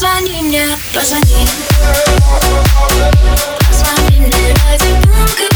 Позвони мне, позвони. Позвони мне ради Бога